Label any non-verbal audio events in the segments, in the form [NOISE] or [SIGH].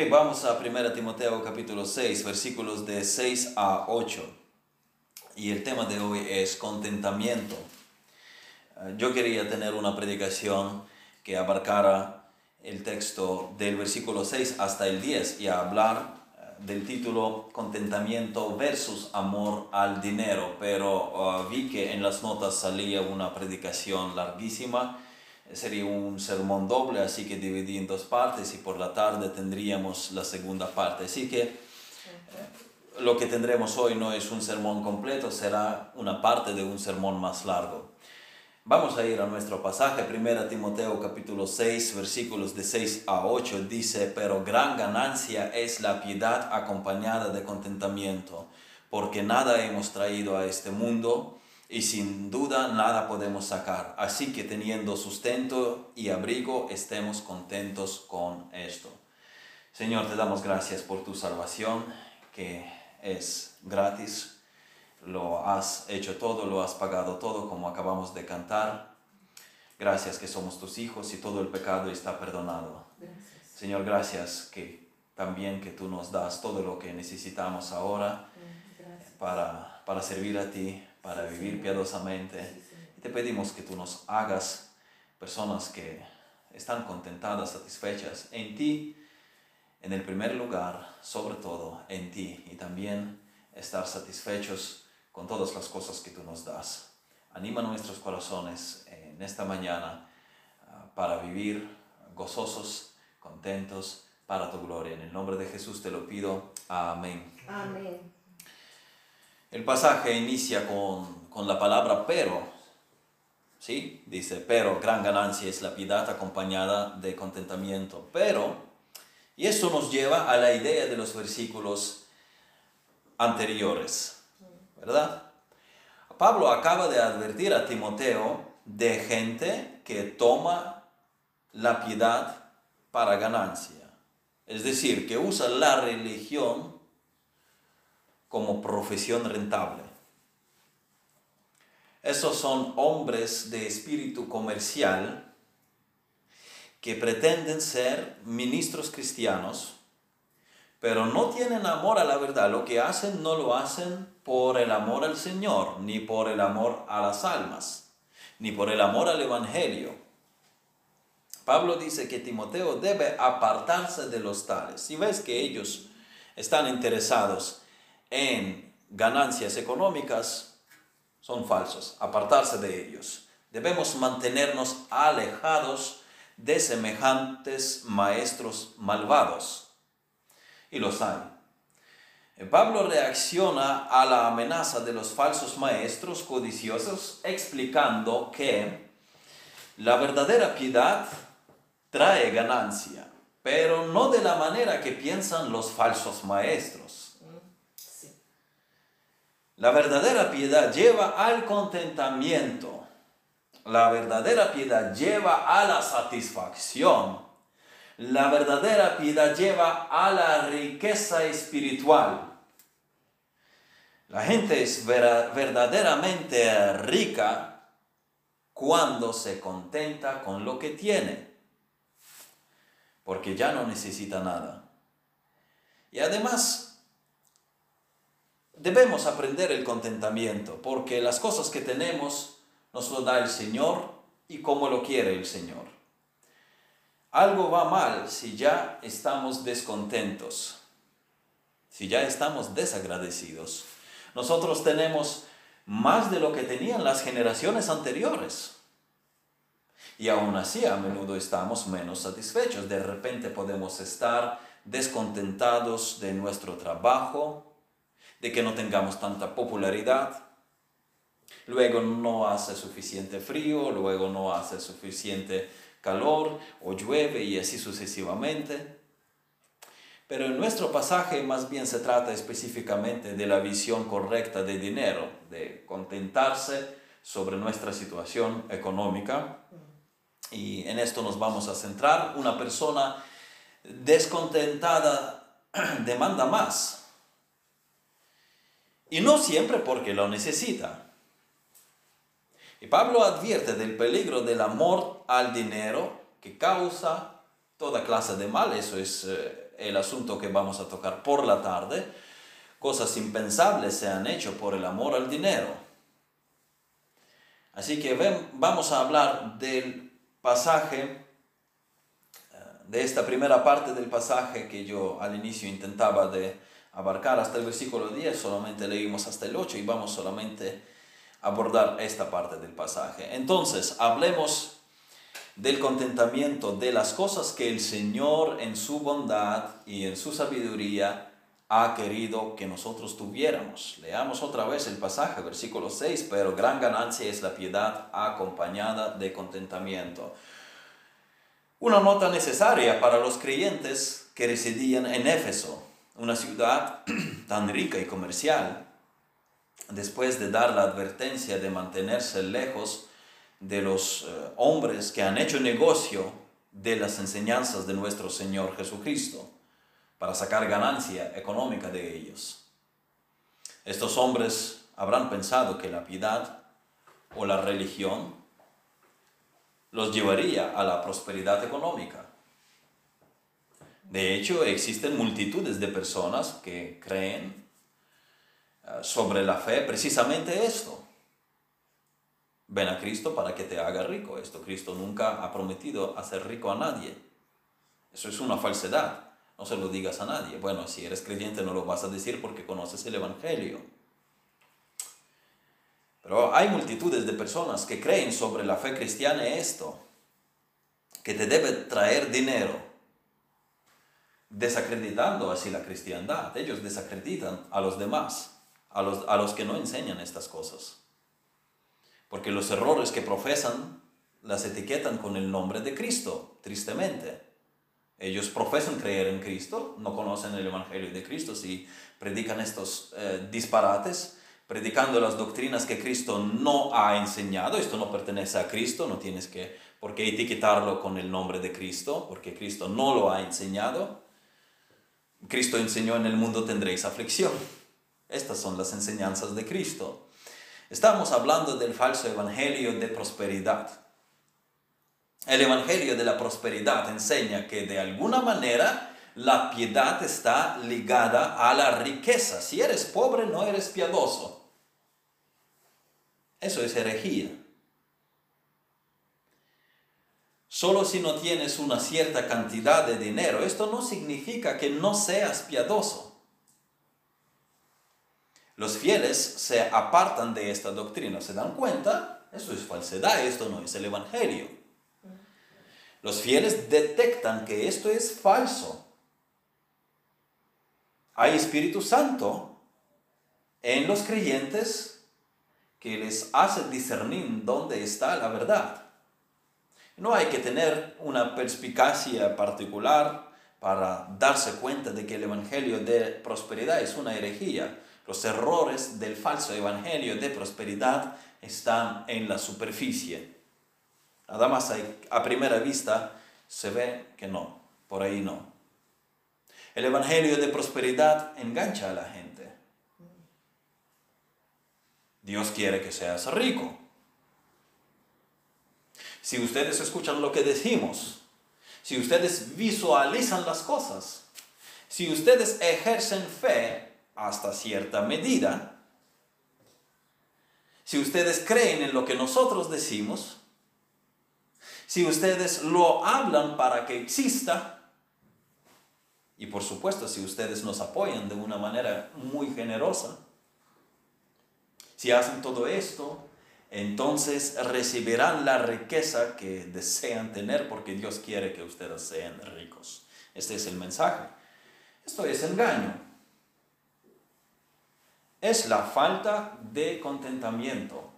Ok, vamos a 1 Timoteo capítulo 6, versículos de 6 a 8. Y el tema de hoy es contentamiento. Eh, yo quería tener una predicación que abarcara el texto del versículo 6 hasta el 10 y hablar eh, del título Contentamiento versus amor al dinero, pero uh, vi que en las notas salía una predicación larguísima sería un sermón doble, así que dividí en dos partes y por la tarde tendríamos la segunda parte. Así que eh, lo que tendremos hoy no es un sermón completo, será una parte de un sermón más largo. Vamos a ir a nuestro pasaje, 1 Timoteo capítulo 6, versículos de 6 a 8, dice, pero gran ganancia es la piedad acompañada de contentamiento, porque nada hemos traído a este mundo y sin duda nada podemos sacar. Así que teniendo sustento y abrigo, estemos contentos con esto. Señor, te damos gracias por tu salvación, que es gratis. Lo has hecho todo, lo has pagado todo, como acabamos de cantar. Gracias que somos tus hijos y todo el pecado está perdonado. Señor, gracias que también que tú nos das todo lo que necesitamos ahora para, para servir a ti, para vivir piadosamente. Y te pedimos que tú nos hagas personas que están contentadas, satisfechas en ti, en el primer lugar, sobre todo en ti, y también estar satisfechos con todas las cosas que tú nos das. Anima nuestros corazones en esta mañana ah, para vivir gozosos, contentos, para tu gloria. En el nombre de Jesús te lo pido. Amén. Amén. El pasaje inicia con, la palabra pero. ¿Sí? Dice, pero gran ganancia es la piedad acompañada de contentamiento. Pero, y esto nos lleva a la idea de los versículos anteriores, ¿verdad? Pablo acaba de advertir a Timoteo de gente que toma la piedad para ganancia. Es decir, que usa la religión como profesión rentable. Esos son hombres de espíritu comercial que pretenden ser ministros cristianos, pero no tienen amor a la verdad. Lo que hacen no lo hacen por el amor al Señor, ni por el amor a las almas, ni por el amor al Evangelio. Pablo dice que Timoteo debe apartarse de los tales. Si ves que ellos están interesados en ganancias económicas son falsos. Apartarse de ellos. Debemos mantenernos alejados de semejantes maestros malvados. Y los hay. Pablo reacciona a la amenaza de los falsos maestros codiciosos explicando que la verdadera piedad trae ganancia, pero no de la manera que piensan los falsos maestros. La verdadera piedad lleva al contentamiento. La verdadera piedad lleva a la satisfacción. La verdadera piedad lleva a la riqueza espiritual. La gente es verdaderamente rica cuando se contenta con lo que tiene, porque ya no necesita nada. Y además debemos aprender el contentamiento, porque las cosas que tenemos nos lo da el Señor y como lo quiere el Señor. Algo va mal si ya estamos descontentos, si ya estamos desagradecidos. Nosotros tenemos más de lo que tenían las generaciones anteriores. Y aún así a menudo estamos menos satisfechos. De repente podemos estar descontentados de nuestro trabajo, de que no tengamos tanta popularidad. Luego no hace suficiente frío, luego no hace suficiente calor o llueve y así sucesivamente. Pero en nuestro pasaje más bien se trata específicamente de la visión correcta de dinero, de contentarse sobre nuestra situación económica. Y en esto nos vamos a centrar. Una persona descontentada [CLEARS THROAT] demanda más y no siempre porque lo necesita. Y Pablo advierte del peligro del amor al dinero que causa toda clase de mal. Eso es eh, el asunto que vamos a tocar por la tarde. Cosas impensables se han hecho por el amor al dinero. Así que ven, vamos a hablar del pasaje, eh, de esta primera parte del pasaje que yo al inicio intentaba de abarcar hasta el versículo 10, solamente leímos hasta el 8 y vamos solamente a abordar esta parte del pasaje. Entonces, hablemos del contentamiento de las cosas que el Señor en su bondad y en su sabiduría ha querido que nosotros tuviéramos. Leamos otra vez el pasaje, versículo 6, pero gran ganancia es la piedad acompañada de contentamiento. Una nota necesaria para los creyentes que residían en Éfeso, una ciudad [CLEARS THROAT] tan rica y comercial, después de dar la advertencia de mantenerse lejos de los eh, hombres que han hecho negocio de las enseñanzas de nuestro Señor Jesucristo para sacar ganancia económica de ellos. Estos hombres habrán pensado que la piedad o la religión los llevaría a la prosperidad económica. De hecho, existen multitudes de personas que creen eh, sobre la fe precisamente esto, Ven a Cristo para que te haga rico. Esto Cristo nunca ha prometido hacer rico a nadie. Eso es una falsedad. No se lo digas a nadie. Bueno, si eres creyente no lo vas a decir porque conoces el Evangelio. Pero hay multitudes de personas que creen sobre la fe cristiana esto, que te debe traer dinero, desacreditando así la cristiandad. Ellos desacreditan a los demás, a los, a los que no enseñan estas cosas porque los errores que profesan las etiquetan con el nombre de Cristo, tristemente. Ellos profesan creer en Cristo, no conocen el Evangelio de Cristo, si predican estos eh, disparates, predicando las doctrinas que Cristo no ha enseñado, esto no pertenece a Cristo, no tienes que, por qué etiquetarlo con el nombre de Cristo, porque Cristo no lo ha enseñado. Cristo enseñó en el mundo tendréis aflicción. Estas son las enseñanzas de Cristo. Estamos hablando del falso evangelio de prosperidad. El evangelio de la prosperidad enseña que de alguna manera la piedad está ligada a la riqueza. Si eres pobre, no eres piadoso. Eso es herejía. Solo si no tienes una cierta cantidad de dinero, esto no significa que no seas piadoso. Los fieles se apartan de esta doctrina, se dan cuenta, esto es falsedad, esto no es el Evangelio. Los fieles detectan que esto es falso. Hay Espíritu Santo en los creyentes que les hace discernir dónde está la verdad. No hay que tener una perspicacia particular para darse cuenta de que el Evangelio de prosperidad es una herejía. Los errores del falso evangelio de prosperidad están en la superficie. Nada más a primera vista se ve que no, por ahí no. El evangelio de prosperidad engancha a la gente. Dios quiere que seas rico. Si ustedes escuchan lo que decimos, si ustedes visualizan las cosas, si ustedes ejercen fe, hasta cierta medida. Si ustedes creen en lo que nosotros decimos, si ustedes lo hablan para que exista, y por supuesto si ustedes nos apoyan de una manera muy generosa, si hacen todo esto, entonces recibirán la riqueza que desean tener porque Dios quiere que ustedes sean ricos. Este es el mensaje. Esto es engaño es la falta de contentamiento.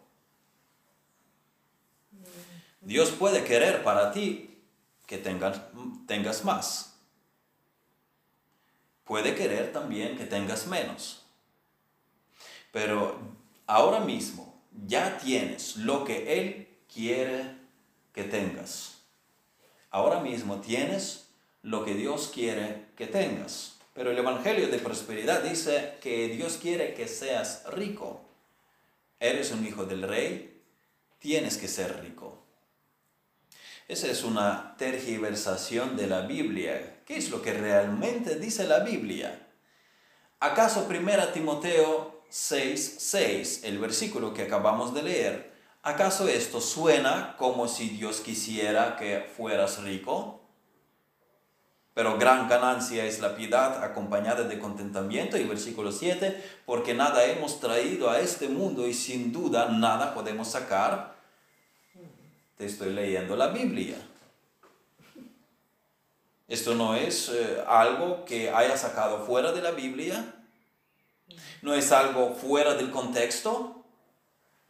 Dios puede querer para ti que tengas, tengas más. Puede querer también que tengas menos. Pero ahora mismo ya tienes lo que Él quiere que tengas. Ahora mismo tienes lo que Dios quiere que tengas. Pero el Evangelio de Prosperidad dice que Dios quiere que seas rico. Eres un hijo del rey, tienes que ser rico. Esa es una tergiversación de la Biblia. ¿Qué es lo que realmente dice la Biblia? ¿Acaso 1 Timoteo 6, 6, el versículo que acabamos de leer, ¿acaso esto suena como si Dios quisiera que fueras rico? Pero gran ganancia es la piedad acompañada de contentamiento. Y versículo 7, porque nada hemos traído a este mundo y sin duda nada podemos sacar. Te estoy leyendo la Biblia. Esto no es eh, algo que haya sacado fuera de la Biblia. No es algo fuera del contexto.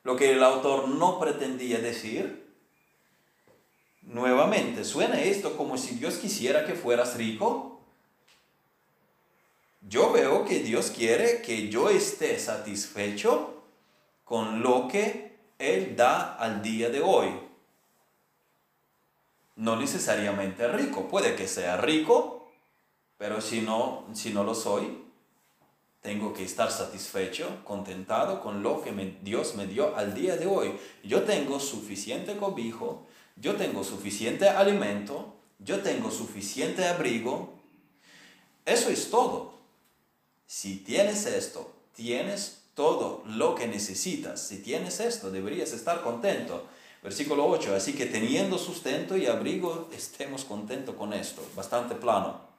Lo que el autor no pretendía decir. Nuevamente, ¿suena esto como si Dios quisiera que fueras rico? Yo veo que Dios quiere que yo esté satisfecho con lo que Él da al día de hoy. No necesariamente rico, puede que sea rico, pero si no, si no lo soy, tengo que estar satisfecho, contentado con lo que Dios me dio al día de hoy. Yo tengo suficiente cobijo, yo tengo suficiente alimento, yo tengo suficiente abrigo. Eso es todo. Si tienes esto, tienes todo lo que necesitas. Si tienes esto, deberías estar contento. Versículo 8, así que teniendo sustento y abrigo, estemos contentos con esto. Bastante plano.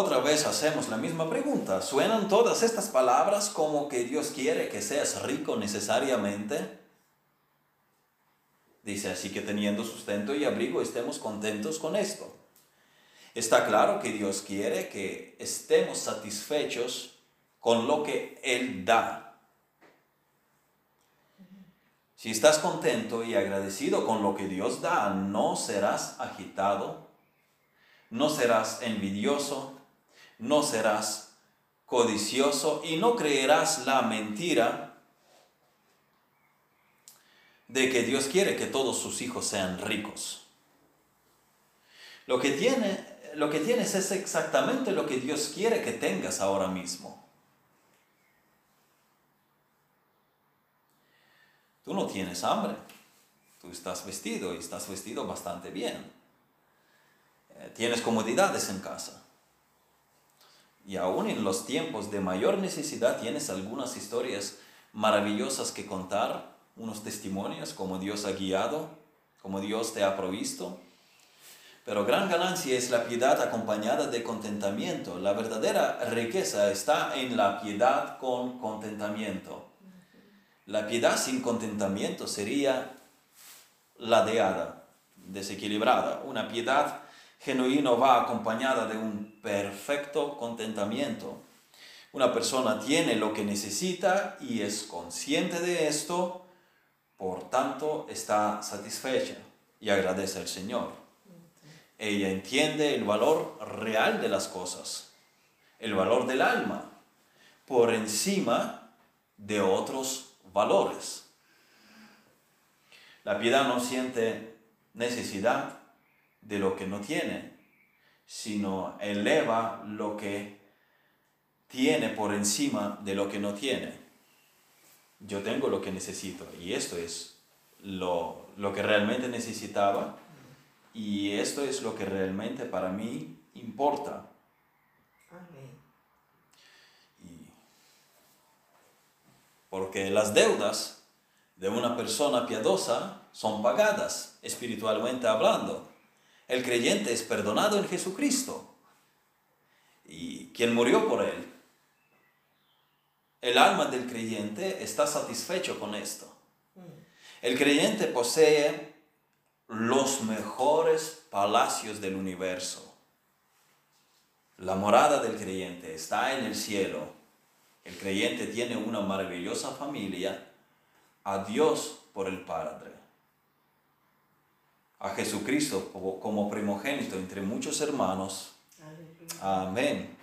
Otra vez hacemos la misma pregunta. ¿Suenan todas estas palabras como que Dios quiere que seas rico necesariamente? Dice, así que teniendo sustento y abrigo, estemos contentos con esto. Está claro que Dios quiere que estemos satisfechos con lo que Él da. Si estás contento y agradecido con lo que Dios da, no serás agitado, no serás envidioso, no serás codicioso y no creerás la mentira de que Dios quiere que todos sus hijos sean ricos. Lo que, lo que tienes es exactamente lo que Dios quiere que tengas ahora mismo. Tú no tienes hambre. Tú estás vestido y estás vestido bastante bien. Eh, tienes comodidades en casa. Y aún en los tiempos de mayor necesidad tienes algunas historias maravillosas que contar unos testimonios, como Dios ha guiado, como Dios te ha provisto. Pero gran ganancia es la piedad acompañada de contentamiento. La verdadera riqueza está en la piedad con contentamiento. La piedad sin contentamiento sería ladeada, desequilibrada. Una piedad genuina va acompañada de un perfecto contentamiento. Una persona tiene lo que necesita y es consciente de esto por tanto, está satisfecha y agradece al Señor. Ella entiende el valor real de las cosas, el valor del alma, por encima de otros valores. La piedad no siente necesidad de lo que no tiene, sino eleva lo que tiene por encima de lo que no tiene yo tengo lo que necesito y esto es lo, que realmente necesitaba y esto es lo que realmente para mí importa. porque las deudas de una persona piadosa son pagadas espiritualmente hablando. El creyente es perdonado en Jesucristo y quien murió por él el alma del creyente está satisfecho con esto. El creyente posee los mejores palacios del universo. La morada del creyente está en el cielo. El creyente tiene una maravillosa familia, a Dios por el Padre, a Jesucristo como primogénito entre muchos hermanos. Amén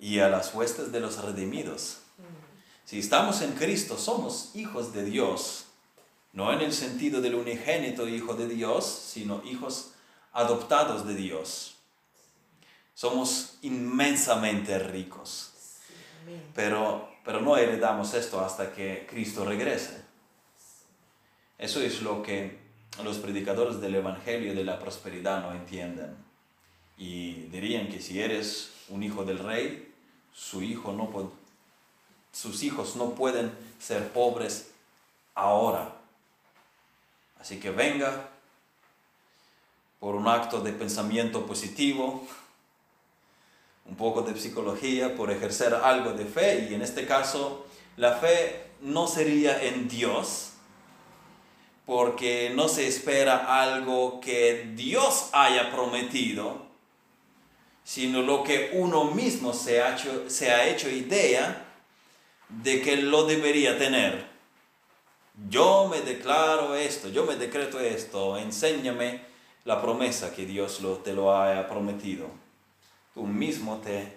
y a las huestes de los redimidos. Si estamos en Cristo, somos hijos de Dios, no en el sentido del unigénito hijo de Dios, sino hijos adoptados de Dios. Somos inmensamente ricos, pero, pero no heredamos esto hasta que Cristo regrese. Eso es lo que los predicadores del Evangelio de la prosperidad no entienden. Y dirían que si eres un hijo del rey, su hijo no sus hijos no pueden ser pobres ahora. Así que venga por un acto de pensamiento positivo, un poco de psicología, por ejercer algo de fe. Y en este caso, la fe no sería en Dios, porque no se espera algo que Dios haya prometido, sino lo que uno mismo se ha hecho, se ha hecho idea de que lo debería tener. Yo me declaro esto, yo me decreto esto, enséñame la promesa que Dios te lo haya prometido. Tú mismo te,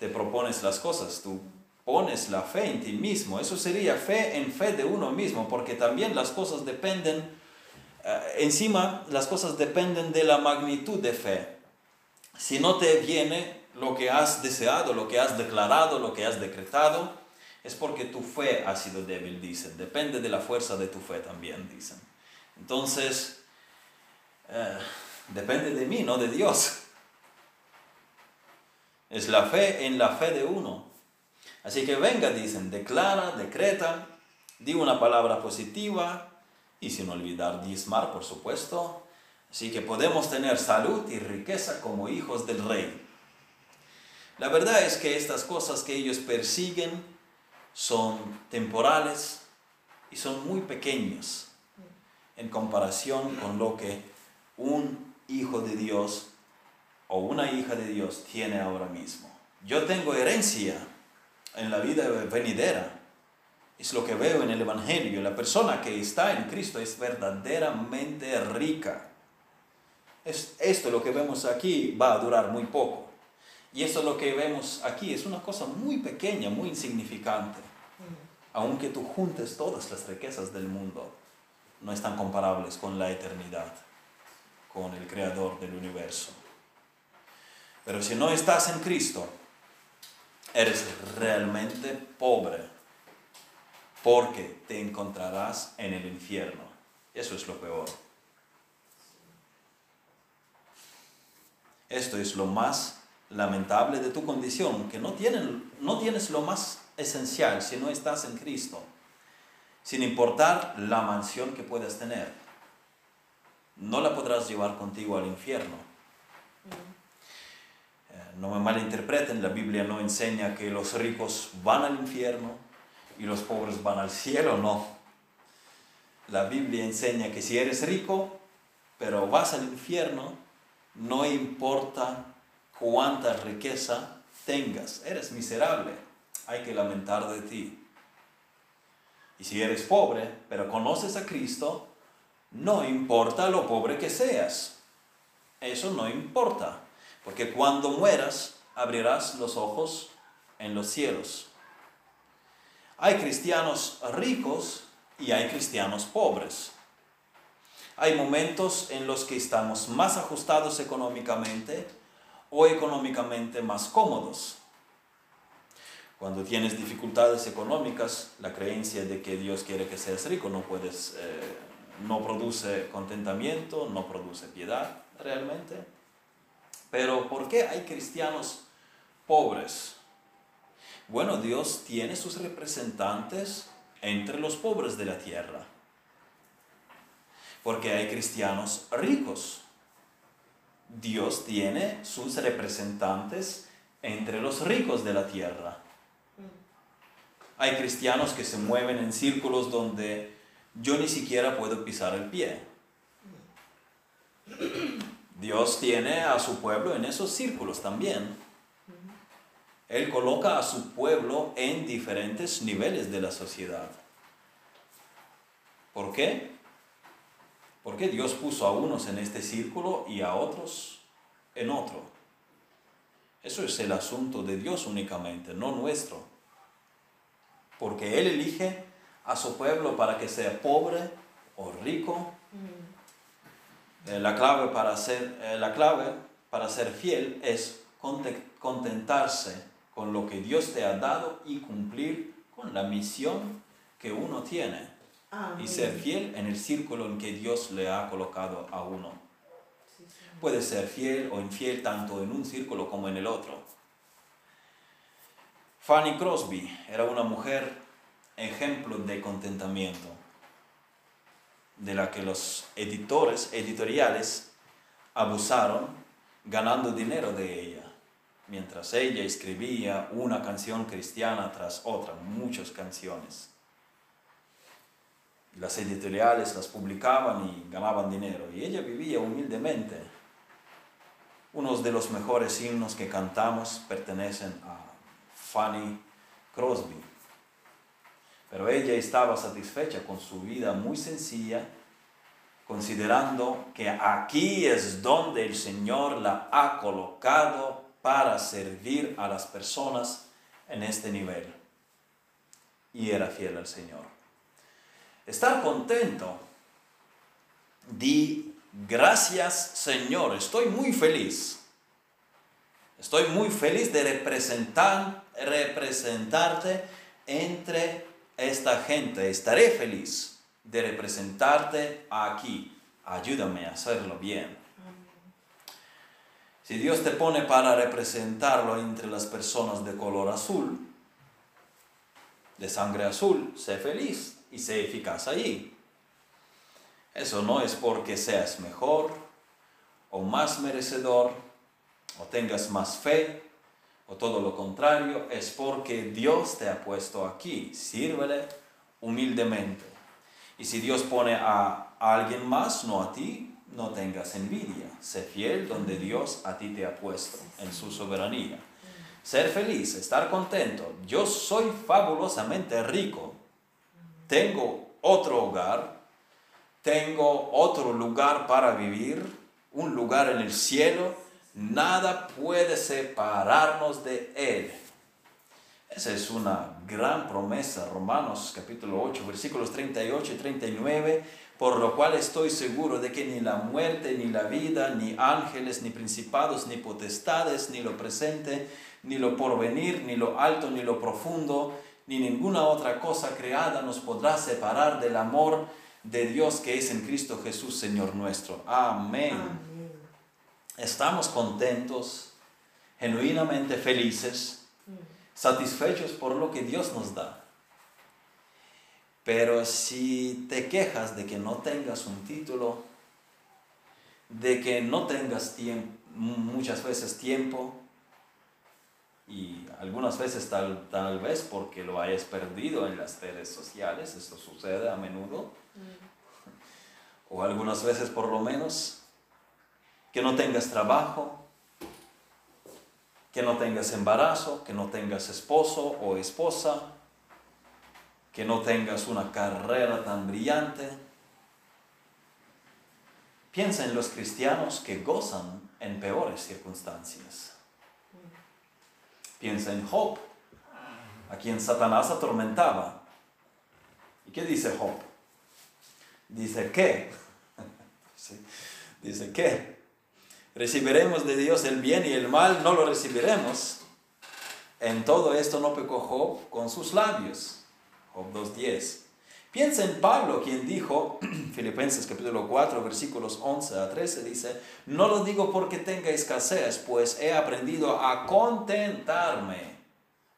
te propones las cosas, tú pones la fe en ti mismo. Eso sería fe en fe de uno mismo, porque también las cosas dependen, eh, encima las cosas dependen de la magnitud de fe. Si no te viene lo que has deseado, lo que has declarado, lo que has decretado, es porque tu fe ha sido débil, dicen. Depende de la fuerza de tu fe también, dicen. Entonces, eh, depende de mí, no de Dios. Es la fe en la fe de uno. Así que venga, dicen, declara, decreta, di una palabra positiva y sin olvidar diezmar, por supuesto. Así que podemos tener salud y riqueza como hijos del rey. La verdad es que estas cosas que ellos persiguen son temporales y son muy pequeños en comparación con lo que un hijo de Dios o una hija de Dios tiene ahora mismo. Yo tengo herencia en la vida venidera. Es lo que veo en el Evangelio. La persona que está en Cristo es verdaderamente rica. Es, esto lo que vemos aquí va a durar muy poco. Y esto lo que vemos aquí es una cosa muy pequeña, muy insignificante. Aunque tú juntes todas las riquezas del mundo, no están comparables con la eternidad, con el Creador del universo. Pero si no estás en Cristo, eres realmente pobre, porque te encontrarás en el infierno. Eso es lo peor. Esto es lo más lamentable de tu condición, que no, no tienes lo más esencial si no estás en Cristo, sin importar la mansión que puedas tener. No la podrás llevar contigo al infierno no me malinterpreten, la Biblia no enseña que los ricos van al infierno y los pobres van al cielo, no. La Biblia enseña que si eres rico, pero vas al infierno, no importa cuánta riqueza tengas, eres miserable, hay que lamentar de ti. Y si eres pobre, pero conoces a Cristo, no importa lo pobre que seas, eso no importa porque cuando mueras abrirás los ojos en los cielos. Hay cristianos ricos y hay cristianos pobres. Hay momentos en los que estamos más ajustados económicamente o económicamente más cómodos. Cuando tienes dificultades económicas, la creencia de que Dios quiere que seas rico no eh, produce contentamiento, no produce piedad realmente. Pero ¿por qué hay cristianos pobres? Bueno, Dios tiene sus representantes entre los pobres de la tierra. Porque hay cristianos ricos. Dios tiene sus representantes entre los ricos de la tierra. Hay cristianos que se mueven en círculos donde yo ni siquiera puedo pisar el pie. Dios tiene a su pueblo en esos círculos también. Él coloca a su pueblo en diferentes niveles de la sociedad. ¿Por qué? Porque Dios puso a unos en este círculo y a otros en otro. Eso es el asunto de Dios únicamente, no nuestro. Porque Él elige a su pueblo para que sea pobre o rico, eh, la, clave para ser, eh, la clave para ser fiel es contentarse con lo que Dios te ha dado y cumplir con la misión que uno tiene. y ser fiel en el círculo en que Dios le ha colocado a uno. Sí, sí. Puede ser fiel o infiel tanto en un círculo como en el otro. Fanny Crosby era una mujer ejemplo de contentamiento, de la que los editores editoriales abusaron ganando dinero de ella, mientras ella escribía una canción cristiana tras otra, muchas canciones. Las editoriales las publicaban y ganaban dinero, y ella vivía humildemente. Unos de los mejores himnos que cantamos pertenecen a Fanny Crosby. Pero ella estaba satisfecha con su vida muy sencilla, considerando que aquí es donde el Señor la ha colocado para servir a las personas en este nivel. Y era fiel al Señor. Estar contento. Di gracias Señor, estoy muy feliz. Estoy muy feliz de representar, representarte entre esta gente. Estaré feliz de representarte aquí. Ayúdame a hacerlo bien. Si Dios te pone para representarlo entre las personas de color azul, de sangre azul, sé feliz y sé eficaz allí. Eso no es porque seas mejor o más merecedor o tengas más fe o todo lo contrario, es porque Dios te ha puesto aquí. Sírvele humildemente. Y si Dios pone a alguien más, no a ti, no tengas envidia. Sé fiel donde Dios a ti te ha puesto en su soberanía. Ser feliz, estar contento. Yo soy fabulosamente rico. Tengo otro hogar. Tengo otro lugar para vivir. Un lugar en el cielo. Nada puede separarnos de Él. Esa es una gran promesa, Romanos capítulo 8, versículos 38 y 39, por lo cual estoy seguro de que ni la muerte, ni la vida, ni ángeles, ni principados, ni potestades, ni lo presente, ni lo porvenir, ni lo alto, ni lo profundo, ni ninguna otra cosa creada nos podrá separar del amor de Dios que es en Cristo Jesús, Señor nuestro. Amén. Amén. Estamos contentos, genuinamente felices satisfechos por lo que Dios nos da. Pero si te quejas de que no tengas un título, de que no tengas tiempo, muchas veces tiempo, y algunas veces tal, tal vez porque lo hayas perdido en las redes sociales, esto sucede a menudo, o algunas veces por lo menos, que no tengas trabajo, que no tengas embarazo, que no tengas esposo o esposa, que no tengas una carrera tan brillante. Piensa en los cristianos que gozan en peores circunstancias. Piensa en Job, a quien Satanás atormentaba. ¿Y qué dice Job? Dice que, [LAUGHS] dice que, recibiremos de Dios el bien y el mal, no lo recibiremos. En todo esto no pecó Job con sus labios. Job 2.10. Piensa en Pablo, quien dijo, [CLEARS THROAT] Filipenses capítulo 4, versículos 11 a 13, dice, no lo digo porque tenga escasez, pues he aprendido a contentarme.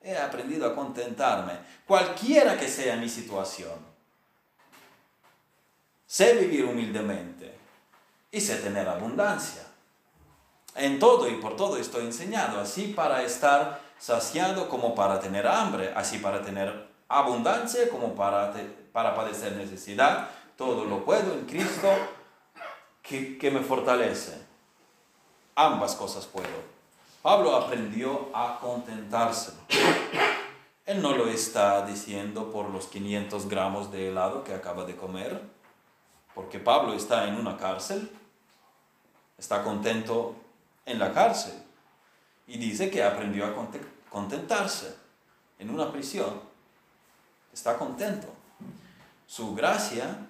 He aprendido a contentarme, cualquiera que sea mi situación. Sé vivir humildemente y sé tener abundancia. En todo y por todo estoy enseñado, así para estar saciado como para tener hambre, así para tener abundancia como para, para padecer necesidad. Todo lo puedo en Cristo que, que me fortalece. Ambas cosas puedo. Pablo aprendió a contentarse. Él no lo está diciendo por los 500 gramos de helado que acaba de comer, porque Pablo está en una cárcel, está contento en la cárcel y dice que aprendió a contentarse en una prisión. Está contento. Su gracia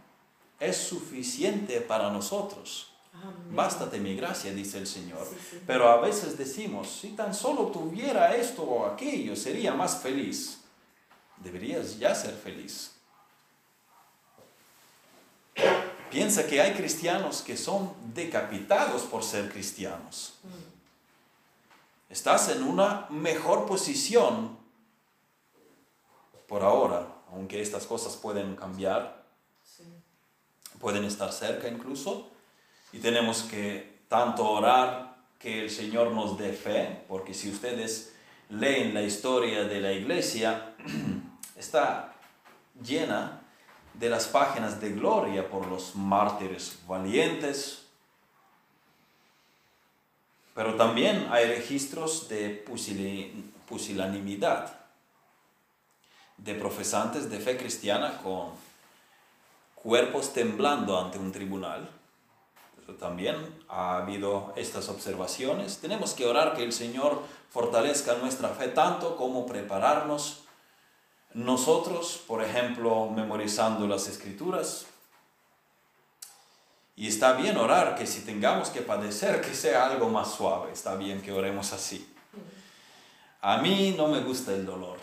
es suficiente para nosotros. Amén. Bástate mi gracia, dice el Señor. Sí, sí. Pero a veces decimos, si tan solo tuviera esto o aquello, sería más feliz. Deberías ya ser feliz. Piensa que hay cristianos que son decapitados por ser cristianos. Estás en una mejor posición por ahora, aunque estas cosas pueden cambiar, pueden estar cerca incluso, y tenemos que tanto orar que el Señor nos dé fe, porque si ustedes leen la historia de la iglesia, [CLEARS THROAT] está llena de las páginas de gloria por los mártires valientes, pero también hay registros de pusilanimidad, de profesantes de fe cristiana con cuerpos temblando ante un tribunal. también ha habido estas observaciones. Tenemos que orar que el Señor fortalezca nuestra fe tanto como prepararnos nosotros, por ejemplo, memorizando las escrituras, y está bien orar que si tengamos que padecer, que sea algo más suave, está bien que oremos así. A mí no me gusta el dolor,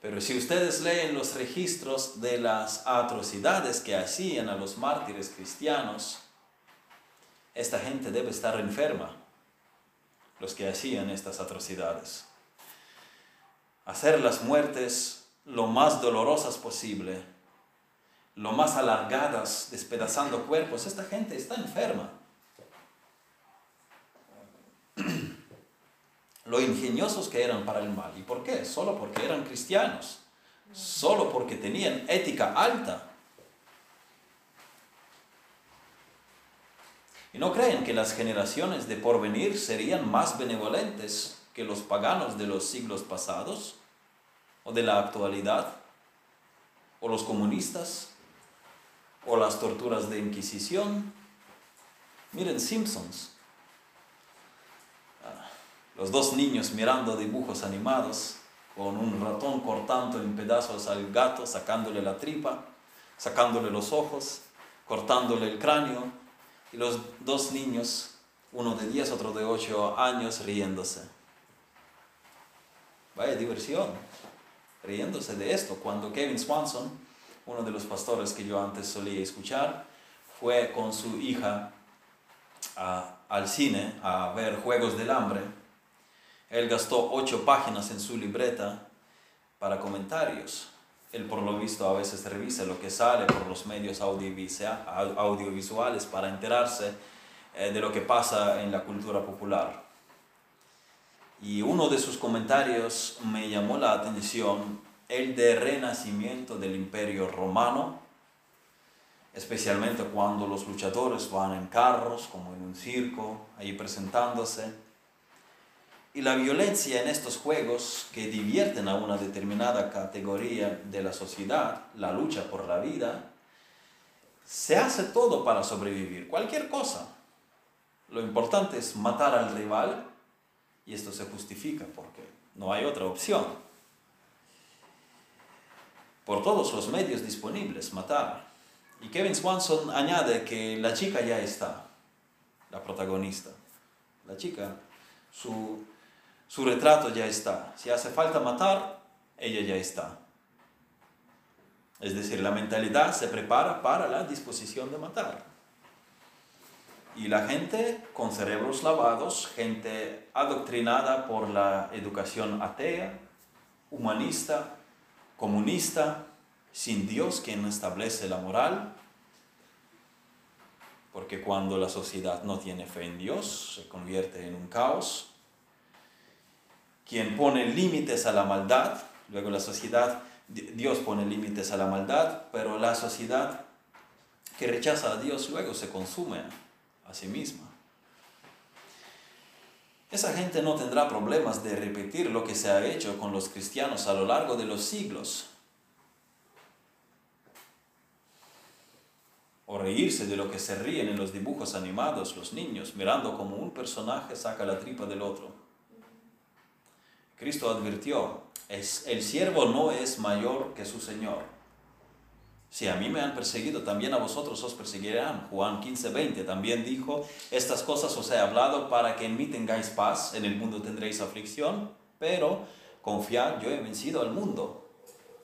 pero si ustedes leen los registros de las atrocidades que hacían a los mártires cristianos, esta gente debe estar enferma, los que hacían estas atrocidades hacer las muertes lo más dolorosas posible, lo más alargadas, despedazando cuerpos. Esta gente está enferma. Lo ingeniosos que eran para el mal. ¿Y por qué? Solo porque eran cristianos. Solo porque tenían ética alta. ¿Y no creen que las generaciones de porvenir serían más benevolentes que los paganos de los siglos pasados? O de la actualidad, o los comunistas, o las torturas de Inquisición. Miren Simpsons. Ah, los dos niños mirando dibujos animados con un ratón cortando en pedazos al gato, sacándole la tripa, sacándole los ojos, cortándole el cráneo, y los dos niños, uno de 10, otro de 8 años, riéndose. Vaya diversión riéndose de esto. Cuando Kevin Swanson, uno de los pastores que yo antes solía escuchar, fue con su hija al cine a ver Juegos del Hambre, él gastó ocho páginas en su libreta para comentarios. Él por lo visto a veces revisa lo que sale por los medios audiovisuales para enterarse eh, de lo que pasa en la cultura popular. Y uno de sus comentarios me llamó la atención, el de renacimiento del imperio romano, especialmente cuando los luchadores van en carros, como en un circo, ahí presentándose. Y la violencia en estos juegos que divierten a una determinada categoría de la sociedad, la lucha por la vida, se hace todo para sobrevivir, cualquier cosa. Lo importante es matar al rival y esto se justifica porque no hay otra opción. Por todos los medios disponibles, matar. Y Kevin Swanson añade que la chica ya está, la protagonista. La chica, su, su retrato ya está. Si hace falta matar, ella ya está. Es decir, la mentalidad se prepara para la disposición de matar. Y la gente con cerebros lavados, gente adoctrinada por la educación atea, humanista, comunista, sin Dios quien establece la moral, porque cuando la sociedad no tiene fe en Dios, se convierte en un caos. Quien pone límites a la maldad, luego la sociedad, Dios pone límites a la maldad, pero la sociedad que rechaza a Dios luego se consume a sí misma. Esa gente no tendrá problemas de repetir lo que se ha hecho con los cristianos a lo largo de los siglos. O reírse de lo que se ríen en los dibujos animados los niños, mirando como un personaje saca la tripa del otro. Cristo advirtió, el siervo no es mayor que su Señor. Si a mí me han perseguido, también a vosotros os perseguirán. Juan 15, 20 también dijo, estas cosas os he hablado para que en mí tengáis paz, en el mundo tendréis aflicción, pero confiad, yo he vencido al mundo.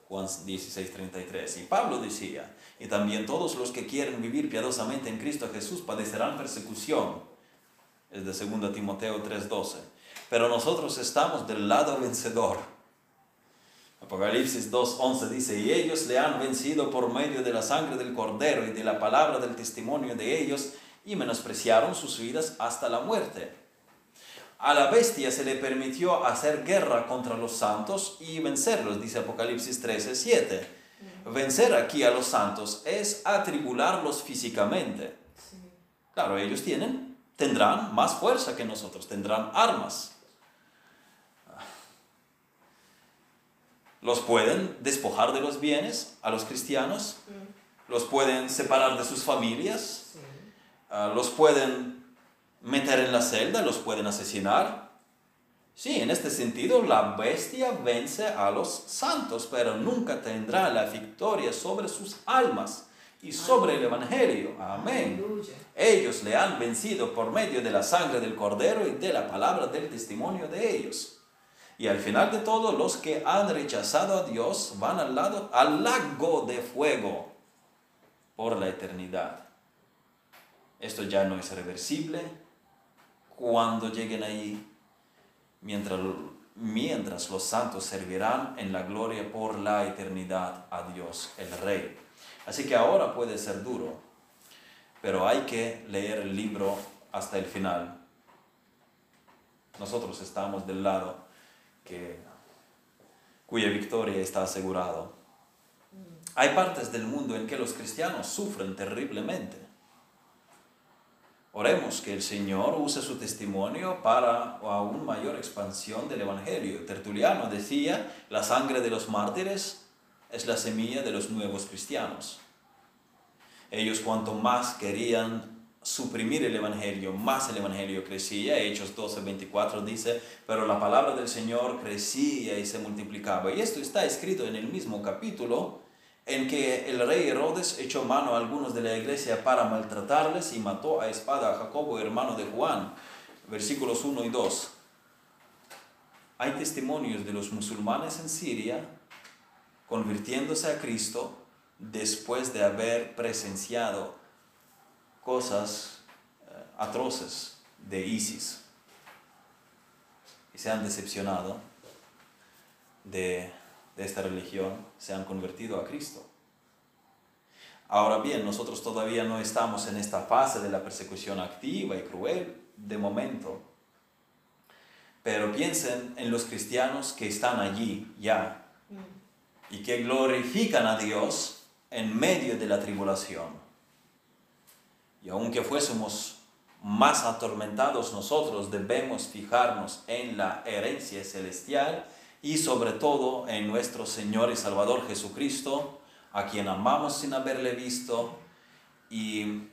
Juan 16, 33. Y Pablo decía, y también todos los que quieren vivir piadosamente en Cristo Jesús padecerán persecución. Es de 2 Timoteo 3:12. Pero nosotros estamos del lado vencedor. Apocalipsis 2:11 dice, y ellos le han vencido por medio de la sangre del cordero y de la palabra del testimonio de ellos, y menospreciaron sus vidas hasta la muerte a la bestia se le permitió hacer guerra contra los santos y vencerlos, dice Apocalipsis 13, 7. Vencer aquí a los santos es atribularlos físicamente. Claro, ellos tienen, tendrán más fuerza que nosotros, tendrán armas. Los pueden despojar de los bienes a los cristianos, los pueden separar de sus familias, ah, los pueden meter en la celda, los pueden asesinar. Sí, en este sentido la bestia vence a los santos, pero nunca tendrá la victoria sobre sus almas y sobre el Evangelio. Amén. Ellos le han vencido por medio de la sangre del cordero y de la palabra del testimonio de ellos. Y al final de todo, los que han rechazado a Dios van al, lado, al lago de fuego por la eternidad. Esto ya no es reversible, cuando lleguen ahí, mientras, mientras los santos servirán en la gloria por la eternidad a Dios, el Rey. Así que ahora puede ser duro, pero hay que leer el libro hasta el final. Nosotros estamos del lado que, cuya victoria está asegurado. Hay partes del mundo en que los cristianos sufren terriblemente Oremos que el Señor use su testimonio para aún mayor expansión del Evangelio. Tertuliano decía, la sangre de los mártires es la semilla de los nuevos cristianos. Ellos cuanto más querían suprimir el Evangelio, más el Evangelio crecía. Hechos 12, 24 dice, pero la palabra del Señor crecía y se multiplicaba. Y esto está escrito en el mismo capítulo en que el rey Herodes echó mano a algunos de la iglesia para maltratarles y mató a espada a Jacobo, hermano de Juan. Versículos 1 y 2. Hay testimonios de los musulmanes en Siria convirtiéndose a Cristo después de haber presenciado cosas eh, atroces de ISIS y se han decepcionado de de esta religión se han convertido a Cristo. Ahora bien, nosotros todavía no estamos en esta fase de la persecución activa y cruel de momento. Pero piensen en los cristianos que están allí ya y que glorifican a Dios en medio de la tribulación. Y aunque fuésemos más atormentados nosotros, debemos fijarnos en la herencia celestial y sobre todo en nuestro Señor y Salvador Jesucristo, a quien amamos sin haberle visto y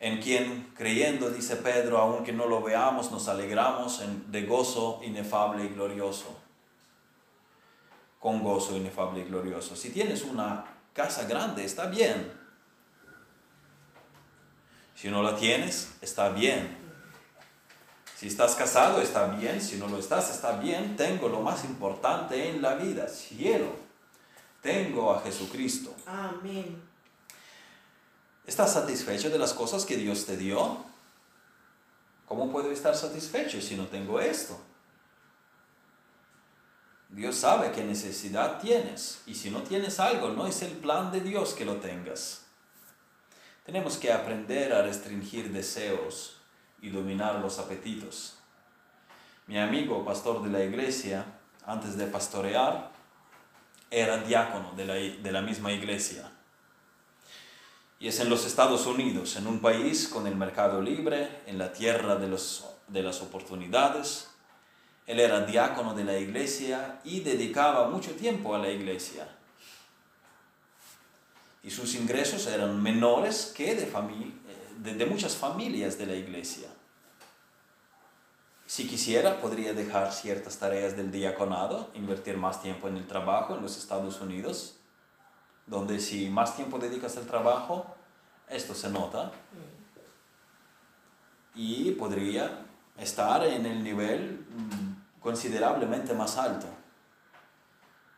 en quien creyendo, dice Pedro, aunque no lo veamos, nos alegramos de gozo inefable y glorioso. Con gozo inefable y glorioso. Si tienes una casa grande, está bien. Si no la tienes, está bien. Si estás casado, está bien. Si no lo estás, está bien. Tengo lo más importante en la vida, cielo. Tengo a Jesucristo. Amén. ¿Estás satisfecho de las cosas que Dios te dio? ¿Cómo puedo estar satisfecho si no tengo esto? Dios sabe qué necesidad tienes y si no tienes algo, no es el plan de Dios que lo tengas. Tenemos que aprender a restringir deseos y dominar los apetitos. Mi amigo, pastor de la iglesia, antes de pastorear, era diácono de la, de la misma iglesia. Y es en los Estados Unidos, en un país con el mercado libre, en la tierra de, los, de las oportunidades. Él era diácono de la iglesia y dedicaba mucho tiempo a la iglesia. Y sus ingresos eran menores que de, familia de, muchas familias de la iglesia. Si quisiera, podría dejar ciertas tareas del diaconado, invertir más tiempo en el trabajo en los Estados Unidos, donde si más tiempo dedicas al trabajo, esto se nota. Y podría estar en el nivel mm, considerablemente más alto.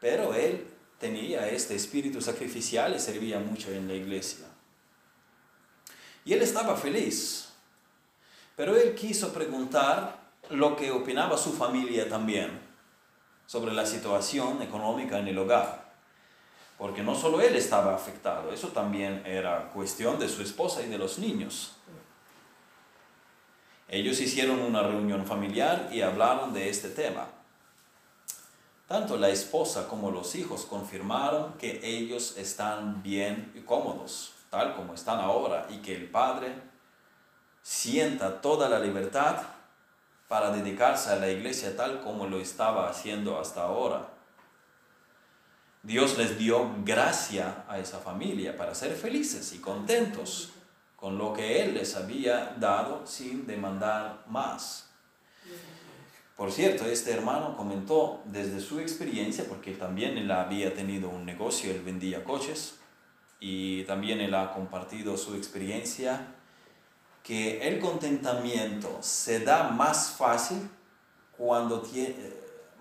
Pero él tenía este espíritu sacrificial y servía mucho en la iglesia. Y él estaba feliz, pero él quiso preguntar lo que opinaba su familia también sobre la situación económica en el hogar. Porque no solo él estaba afectado, eso también era cuestión de su esposa y de los niños. Ellos hicieron una reunión familiar y hablaron de este tema. Tanto la esposa como los hijos confirmaron que ellos están bien y cómodos, tal como están ahora, y que el padre sienta toda la libertad para dedicarse a la iglesia tal como lo estaba haciendo hasta ahora. Dios les dio gracia a esa familia para ser felices y contentos con lo que Él les había dado sin demandar más. Por cierto, este hermano comentó desde su experiencia, porque también él había tenido un negocio, él vendía coches, y también él ha compartido su experiencia, que el contentamiento se da más fácil cuando tiene,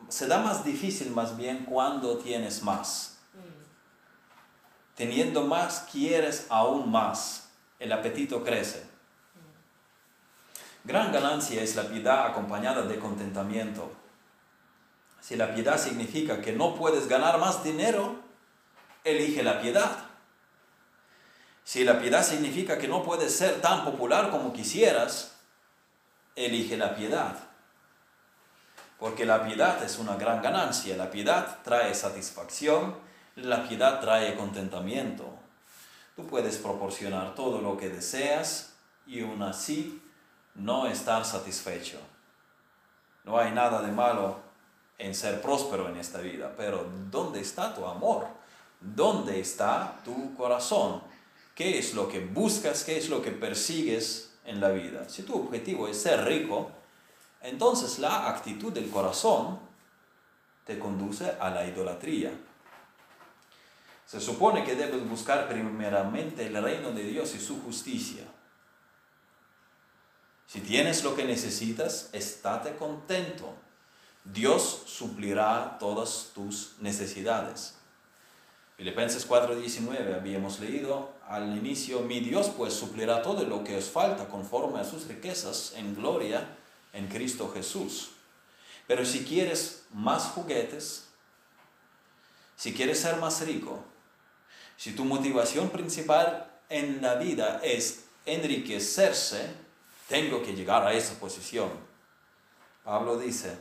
se da más difícil más bien cuando tienes más. Teniendo más, quieres aún más el apetito crece. Gran ganancia es la piedad acompañada de contentamiento. Si la piedad significa que no puedes ganar más dinero, elige la piedad. Si la piedad significa que no puedes ser tan popular como quisieras, elige la piedad. Porque la piedad es una gran ganancia. La piedad trae satisfacción, la piedad trae contentamiento. Tú puedes proporcionar todo lo que deseas y aún así no estar satisfecho. No hay nada de malo en ser próspero en esta vida, pero ¿dónde está tu amor? ¿Dónde está tu corazón? ¿Qué es lo que buscas? ¿Qué es lo que persigues en la vida? Si tu objetivo es ser rico, entonces la actitud del corazón te conduce a la idolatría. Se supone que debes buscar primeramente el reino de Dios y su justicia. Si tienes lo que necesitas, estate contento. Dios suplirá todas tus necesidades. Filipenses 4:19 habíamos leído al inicio, mi Dios pues suplirá todo lo que os falta conforme a sus riquezas en gloria en Cristo Jesús. Pero si quieres más juguetes, si quieres ser más rico, si tu motivación principal en la vida es enriquecerse, tengo que llegar a esa posición. Pablo dice,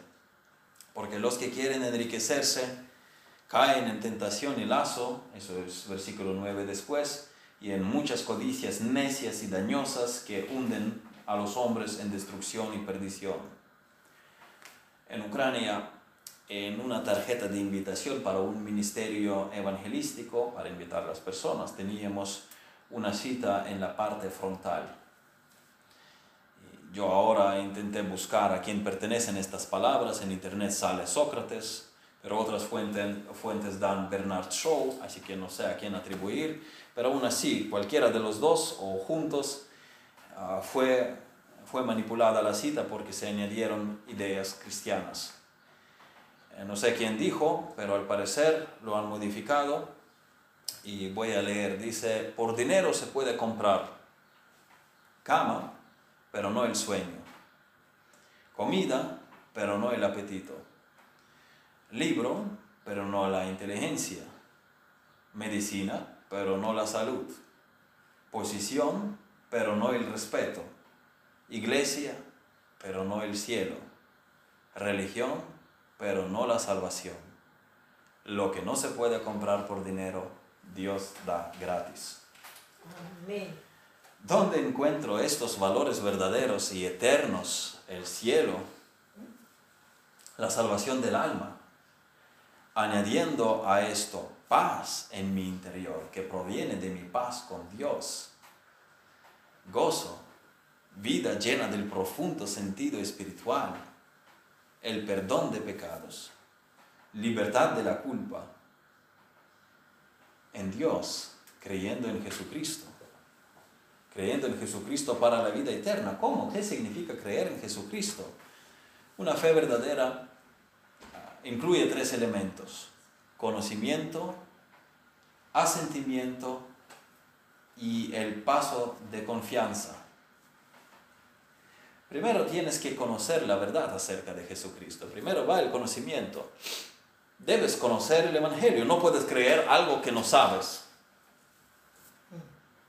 porque los que quieren enriquecerse caen en tentación y lazo, eso es versículo 9 después, y en muchas codicias necias y dañosas que hunden a los hombres en destrucción y perdición. En Ucrania en una tarjeta de invitación para un ministerio evangelístico, para invitar a las personas. Teníamos una cita en la parte frontal. Yo ahora intenté buscar a quién pertenecen estas palabras. En internet sale Sócrates, pero otras fuentes, fuentes dan Bernard Shaw, así que no sé a quién atribuir. Pero aún así, cualquiera de los dos o juntos ah, fue, fue manipulada la cita porque se añadieron ideas cristianas. Eh, no sé quién dijo, pero al parecer lo han modificado. Y voy a leer, dice, por dinero se puede comprar cama, pero no el sueño. Comida, pero no el apetito. Libro, pero no la inteligencia. Medicina, pero no la salud. Posición, pero no el respeto. Iglesia, pero no el cielo. Religión, pero no la salvación. Lo que no se puede comprar por dinero, Dios da gratis. Amén. ¿Dónde encuentro estos valores verdaderos y eternos? El cielo, la salvación del alma, añadiendo a esto paz en mi interior, que proviene de mi paz con Dios, gozo, vida llena del profundo sentido espiritual, el perdón de pecados, libertad de la culpa, en Dios, creyendo en Jesucristo. Creyendo en Jesucristo para la vida eterna. ¿Cómo? ¿Qué significa creer en Jesucristo? Una fe verdadera ah, incluye tres elementos. Conocimiento, asentimiento y el paso de confianza. Primero tienes que conocer la verdad acerca de Jesucristo. Primero va el conocimiento. Debes conocer el Evangelio. No puedes creer algo que no sabes.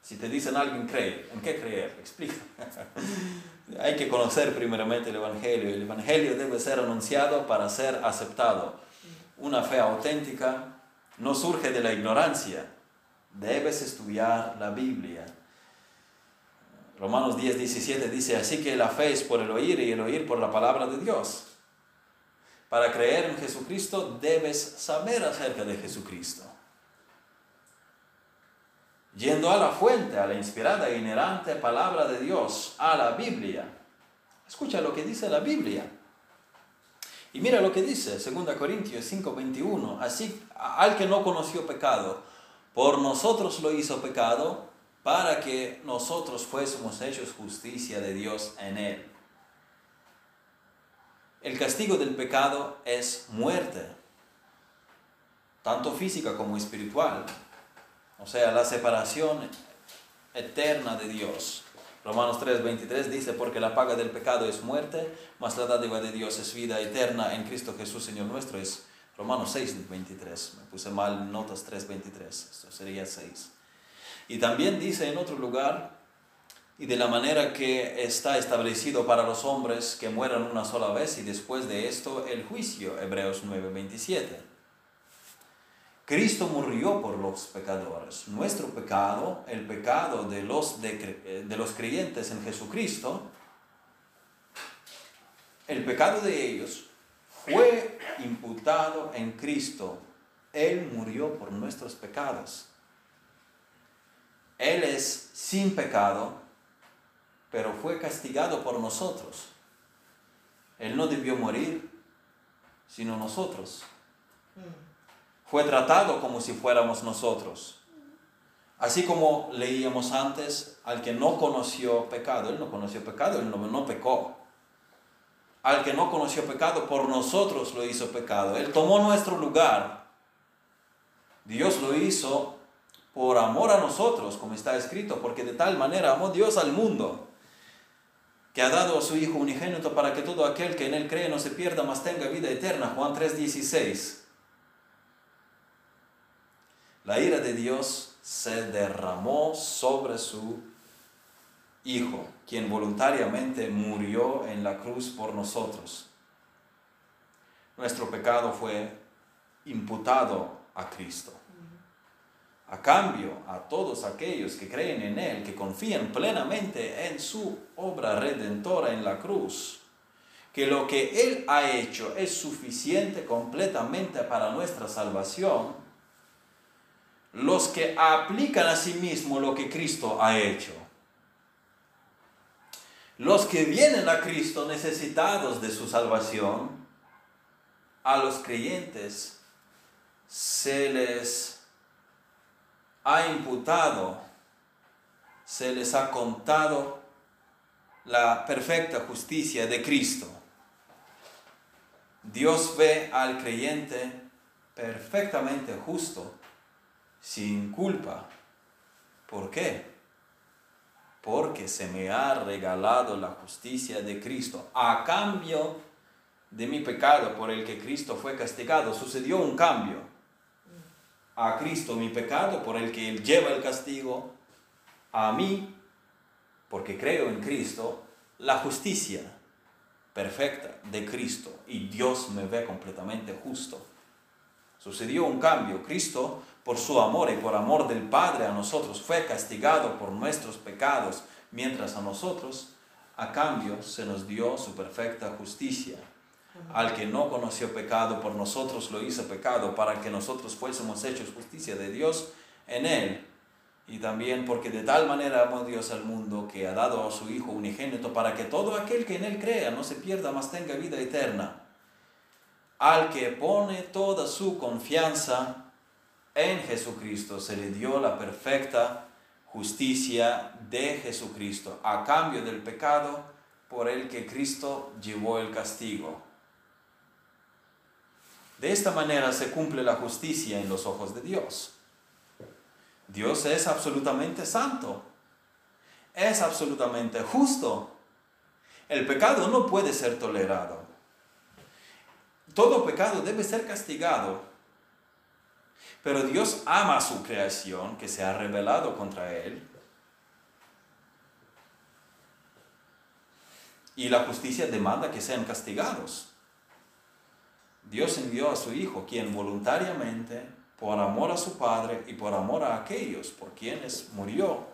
Si te dicen alguien cree, ¿en qué creer? Explica. [LAUGHS] Hay que conocer primeramente el Evangelio. El Evangelio debe ser anunciado para ser aceptado. Una fe auténtica no surge de la ignorancia. Debes estudiar la Biblia. Romanos 10, 17 dice, así que la fe es por el oír y el oír por la palabra de Dios. Para creer en Jesucristo debes saber acerca de Jesucristo. Yendo a la fuente, a la inspirada e inerrante palabra de Dios, a la Biblia. Escucha lo que dice la Biblia. Y mira lo que dice 2 Corintios 5:21. Así, al que no conoció pecado, por nosotros lo hizo pecado, para que nosotros fuésemos hechos justicia de Dios en él. El castigo del pecado es muerte, tanto física como espiritual, o sea, la separación eterna de Dios. Romanos 3:23 dice, porque la paga del pecado es muerte, mas la dádiva de Dios es vida eterna en Cristo Jesús, Señor nuestro. Es Romanos 6:23. Me puse mal notas 3:23. Esto sería 6. Y también dice en otro lugar, y de la manera que está establecido para los hombres que mueran una sola vez y después de esto el juicio, Hebreos 9:27. Cristo murió por los pecadores. Nuestro pecado, el pecado de los, de, de los creyentes en Jesucristo, el pecado de ellos fue imputado en Cristo. Él murió por nuestros pecados. Él es sin pecado, pero fue castigado por nosotros. Él no debió morir, sino nosotros. Fue tratado como si fuéramos nosotros. Así como leíamos antes, al que no conoció pecado, él no conoció pecado, él no, pecó. Al que no conoció pecado, por nosotros lo hizo pecado. Él tomó nuestro lugar. Dios lo hizo por amor a nosotros, como está escrito, porque de tal manera amó Dios al mundo que ha dado a su Hijo unigénito para que todo aquel que en él cree no se pierda, mas tenga vida eterna. Juan 3:16. La ira de Dios se derramó sobre su Hijo, quien voluntariamente murió en la cruz por nosotros. Nuestro pecado fue imputado a Cristo. A cambio, a todos aquellos que creen en Él, que confían plenamente en su obra redentora en la cruz, que lo que Él ha hecho es suficiente completamente para nuestra salvación, los que aplican a sí mismo lo que Cristo ha hecho, los que vienen a Cristo necesitados de su salvación, a los creyentes se les ha imputado, se les ha contado la perfecta justicia de Cristo. Dios ve al creyente perfectamente justo, sin culpa. ¿Por qué? Porque se me ha regalado la justicia de Cristo. A cambio de mi pecado por el que Cristo fue castigado, sucedió un cambio a Cristo mi pecado por el que Él lleva el castigo, a mí, porque creo en Cristo, la justicia perfecta de Cristo y Dios me ve completamente justo. Sucedió un cambio. Cristo, por su amor y por amor del Padre a nosotros, fue castigado por nuestros pecados, mientras a nosotros, a cambio, se nos dio su perfecta justicia. Al que no conoció pecado, por nosotros lo hizo pecado, para que nosotros fuésemos hechos justicia de Dios en él. Y también porque de tal manera amó Dios al mundo que ha dado a su Hijo unigénito para que todo aquel que en él crea no se pierda, mas tenga vida eterna. Al que pone toda su confianza en Jesucristo se le dio la perfecta justicia de Jesucristo a cambio del pecado por el que Cristo llevó el castigo. De esta manera se cumple la justicia en los ojos de Dios. Dios es absolutamente santo, es absolutamente justo. El pecado no puede ser tolerado. Todo pecado debe ser castigado. Pero Dios ama a su creación que se ha rebelado contra Él. Y la justicia demanda que sean castigados. Dios envió a su Hijo, quien voluntariamente, por amor a su Padre y por amor a aquellos por quienes murió,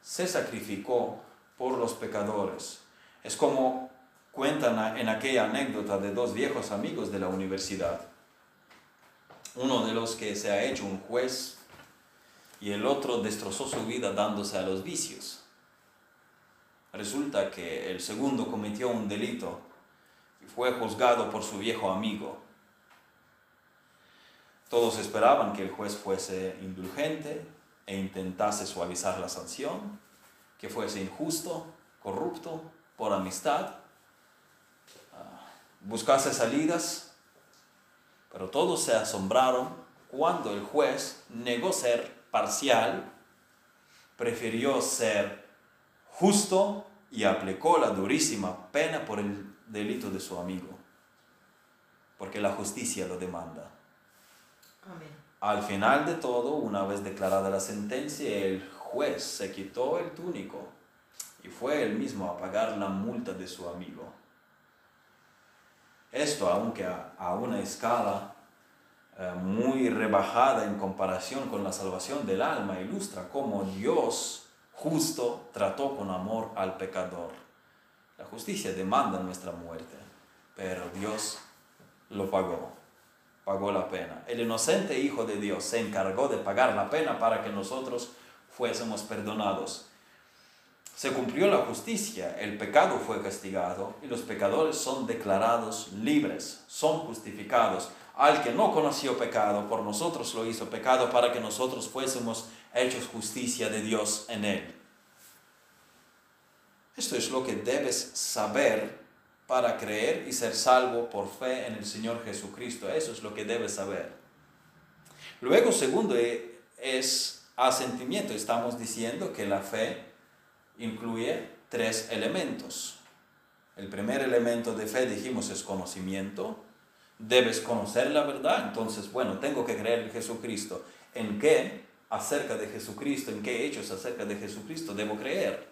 se sacrificó por los pecadores. Es como cuentan en aquella anécdota de dos viejos amigos de la universidad. Uno de los que se ha hecho un juez y el otro destrozó su vida dándose a los vicios. Resulta que el segundo cometió un delito fue juzgado por su viejo amigo. Todos esperaban que el juez fuese indulgente e intentase suavizar la sanción, que fuese injusto, corrupto, por amistad, ah, buscase salidas, pero todos se asombraron cuando el juez negó ser parcial, prefirió ser justo y aplicó la durísima pena por el delito de su amigo, porque la justicia lo demanda. Al final de todo, una vez declarada la sentencia, el juez se quitó el túnico y fue él mismo a pagar la multa de su amigo. Esto, aunque a, una escala eh, muy rebajada en comparación con la salvación del alma, ilustra cómo Dios justo trató con amor al pecador. La justicia demanda nuestra muerte, pero Dios lo pagó, pagó la pena. El inocente Hijo de Dios se encargó de pagar la pena para que nosotros fuésemos perdonados. Se cumplió la justicia, el pecado fue castigado y los pecadores son declarados libres, son justificados. Al que no conoció pecado, por nosotros lo hizo pecado para que nosotros fuésemos hechos justicia de Dios en él. Esto es lo que debes saber para creer y ser salvo por fe en el Señor Jesucristo. Eso es lo que debes saber. Luego, segundo, eh, es asentimiento. Estamos diciendo que la fe incluye tres elementos. El primer elemento de fe, dijimos, es conocimiento. Debes conocer la verdad. Entonces, bueno, tengo que creer en Jesucristo. ¿En qué? Acerca de Jesucristo, en qué hechos acerca de Jesucristo debo creer.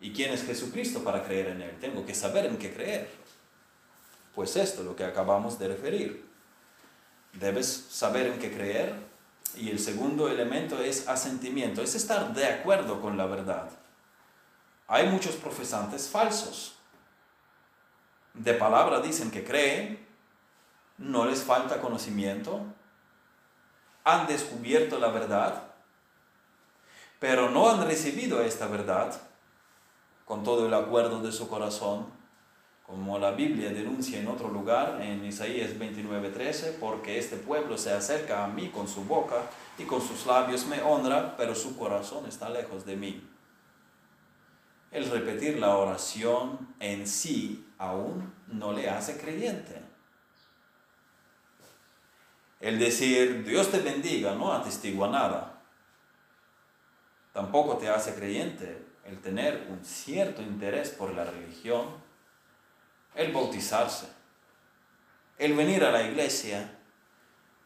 ¿Y quién es Jesucristo para creer en Él? Tengo que saber en qué creer. Pues esto es lo que acabamos de referir. Debes saber en qué creer. Y el segundo elemento es asentimiento, es estar de acuerdo con la verdad. Hay muchos profesantes falsos. De palabra dicen que creen, no les falta conocimiento, han descubierto la verdad, pero no han recibido esta verdad con todo el acuerdo de su corazón, como la Biblia denuncia en otro lugar, en Isaías 29:13, porque este pueblo se acerca a mí con su boca y con sus labios me honra, pero su corazón está lejos de mí. El repetir la oración en sí aún no le hace creyente. El decir Dios te bendiga no atestigua nada. Tampoco te hace creyente el tener un cierto interés por la religión, el bautizarse, el venir a la iglesia,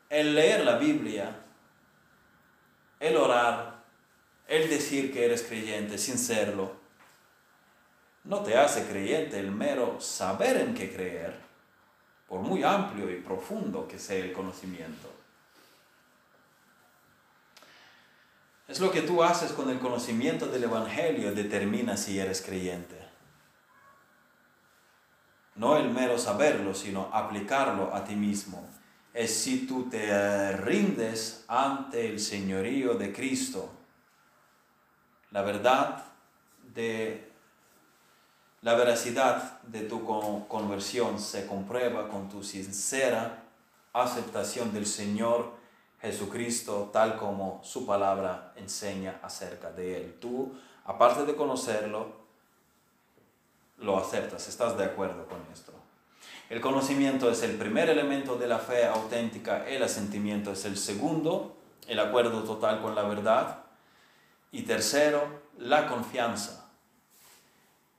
el leer la Biblia, el orar, el decir que eres creyente sin serlo, no te hace creyente el mero saber en qué creer, por muy amplio y profundo que sea el conocimiento. Es lo que tú haces con el conocimiento del Evangelio determina si eres creyente. No el mero saberlo, sino aplicarlo a ti mismo. Es si tú te rindes ante el señorío de Cristo. La verdad de la veracidad de tu conversión se comprueba con tu sincera aceptación del Señor Jesucristo tal como su palabra enseña acerca de Él. Tú, aparte de conocerlo, lo aceptas, estás de acuerdo con esto. El conocimiento es el primer elemento de la fe auténtica, el asentimiento es el segundo, el acuerdo total con la verdad. Y tercero, la confianza.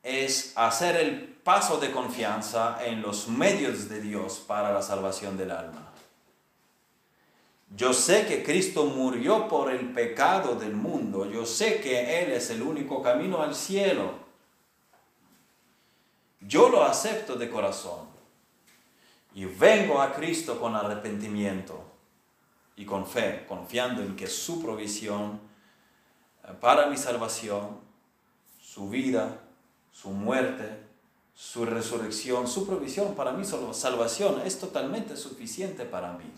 Es hacer el paso de confianza en los medios de Dios para la salvación del alma. Yo sé que Cristo murió por el pecado del mundo. Yo sé que Él es el único camino al cielo. Yo lo acepto de corazón. Y vengo a Cristo con arrepentimiento y con fe, confiando en que su provisión eh, para mi salvación, su vida, su muerte, su resurrección, su provisión para mi salvación es totalmente suficiente para mí.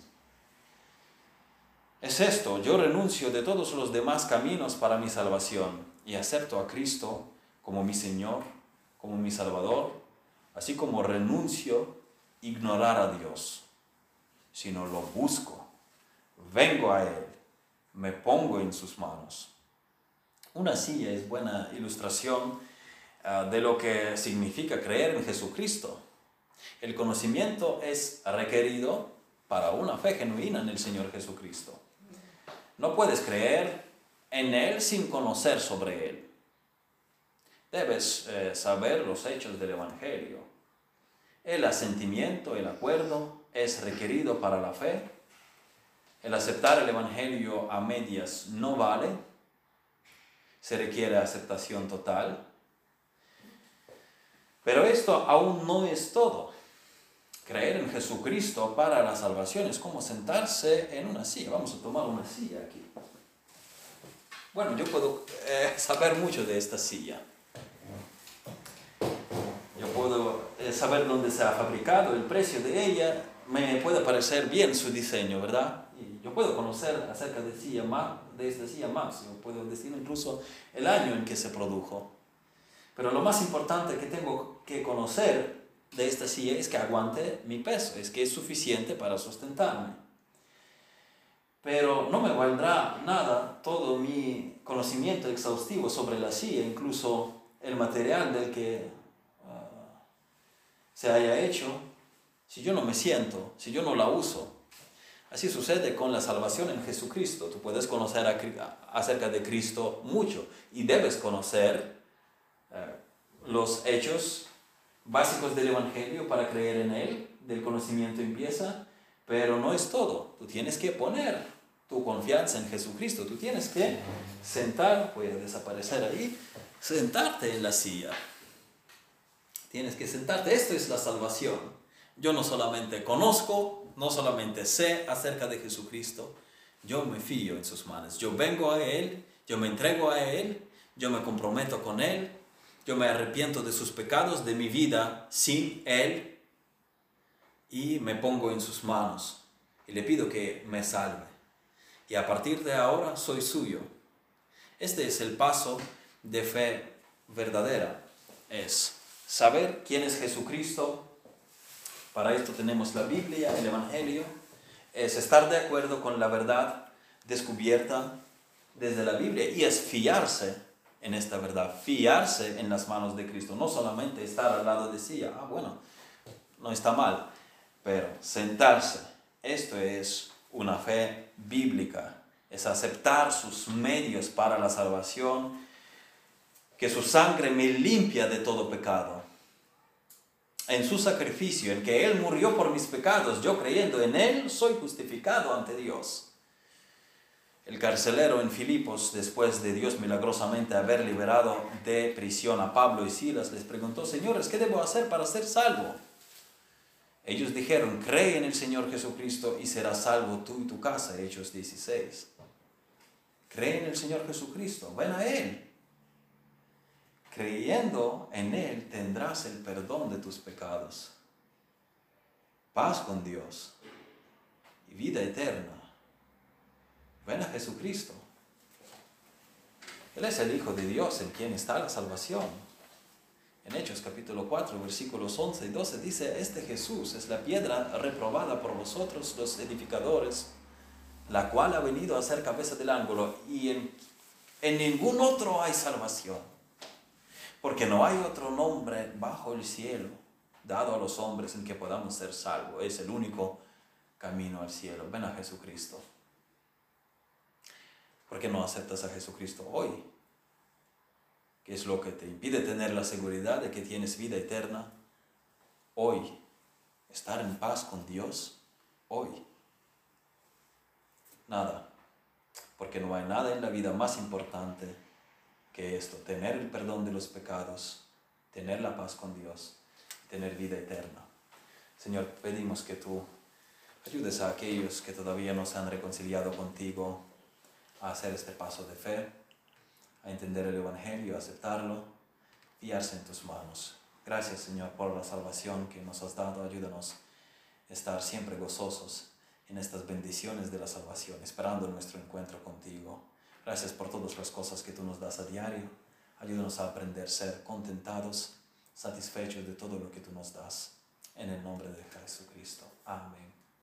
Es esto, yo renuncio de todos los demás caminos para mi salvación y acepto a Cristo como mi Señor, como mi Salvador, así como renuncio ignorar a Dios, sino lo busco, vengo a Él, me pongo en sus manos. Una silla es buena ilustración Ah, de lo que significa creer en Jesucristo. El conocimiento es requerido para una fe genuina en el Señor Jesucristo. No puedes creer en Él sin conocer sobre Él. Debes eh, saber los hechos del Evangelio. El asentimiento, el acuerdo es requerido para la fe. El aceptar el Evangelio a medias no vale. Se requiere aceptación total. Pero esto aún no es todo. Creer en Jesucristo para la salvación es como sentarse en una silla. Vamos a tomar una silla aquí. Bueno, yo puedo eh, saber mucho de esta silla. Yo puedo eh, saber dónde se ha fabricado, el precio de ella. Me puede parecer bien su diseño, ¿verdad? Yo puedo conocer acerca de, silla más, de esta silla más. Yo puedo decir incluso el año en que se produjo. Pero lo más importante que tengo que conocer de esta silla es que aguante mi peso, es que es suficiente para sustentarme. Pero no me valdrá nada todo mi conocimiento exhaustivo sobre la silla, incluso el material del que se haya hecho, si yo no me siento, si yo no la uso. Así sucede con la salvación en Jesucristo. Tú puedes conocer acerca de Cristo mucho y debes conocer eh, los hechos básicos del Evangelio para creer en Él, del conocimiento empieza, pero no es todo. Tú tienes que poner tu confianza en Jesucristo, tú tienes que sentar, puede desaparecer ahí, sentarte en la silla. Tienes que sentarte, esto es la salvación. Yo no solamente conozco, no solamente sé acerca de Jesucristo, yo me fío en sus manos. Yo vengo a Él, yo me entrego a Él, yo me comprometo con Él, yo me arrepiento de sus pecados, de mi vida sin Él y me pongo en sus manos y le pido que me salve. Y a partir de ahora soy suyo. Este es el paso de fe verdadera. Es saber quién es Jesucristo. Para esto tenemos la Biblia, el Evangelio. Es estar de acuerdo con la verdad descubierta desde la Biblia y es fiarse en esta verdad, fiarse en las manos de Cristo, no solamente estar al lado de sí, ah, bueno, no está mal, pero sentarse, esto es una fe bíblica, es aceptar sus medios para la salvación, que su sangre me limpia de todo pecado. En su sacrificio, en que Él murió por mis pecados, yo creyendo en Él, soy justificado ante Dios. El carcelero en Filipos, después de Dios milagrosamente haber liberado de prisión a Pablo y Silas, les preguntó, señores, ¿qué debo hacer para ser salvo? Ellos dijeron, cree en el Señor Jesucristo y serás salvo tú y tu casa, Hechos 16. Cree en el Señor Jesucristo, ven a Él. Creyendo en Él tendrás el perdón de tus pecados, paz con Dios y vida eterna. Ven a Jesucristo. Él es el Hijo de Dios en quien está la salvación. En Hechos capítulo 4, versículos 11 y 12 dice, este Jesús es la piedra reprobada por vosotros los edificadores, la cual ha venido a ser cabeza del ángulo y en, en ningún otro hay salvación, porque no hay otro nombre bajo el cielo dado a los hombres en que podamos ser salvos. Es el único camino al cielo. Ven a Jesucristo. ¿Por qué no aceptas a Jesucristo hoy? ¿Qué es lo que te impide tener la seguridad de que tienes vida eterna? Hoy, estar en paz con Dios, hoy. Nada, porque no hay nada en la vida más importante que esto, tener el perdón de los pecados, tener la paz con Dios, tener vida eterna. Señor, pedimos que tú ayudes a aquellos que todavía no se han reconciliado contigo a hacer este paso de fe, a entender el Evangelio, a aceptarlo, fiarse en tus manos. Gracias, Señor, por la salvación que nos has dado. Ayúdanos a estar siempre gozosos en estas bendiciones de la salvación, esperando nuestro encuentro contigo. Gracias por todas las cosas que tú nos das a diario. Ayúdanos a aprender a ser contentados, satisfechos de todo lo que tú nos das. En el nombre de Jesucristo. Amén.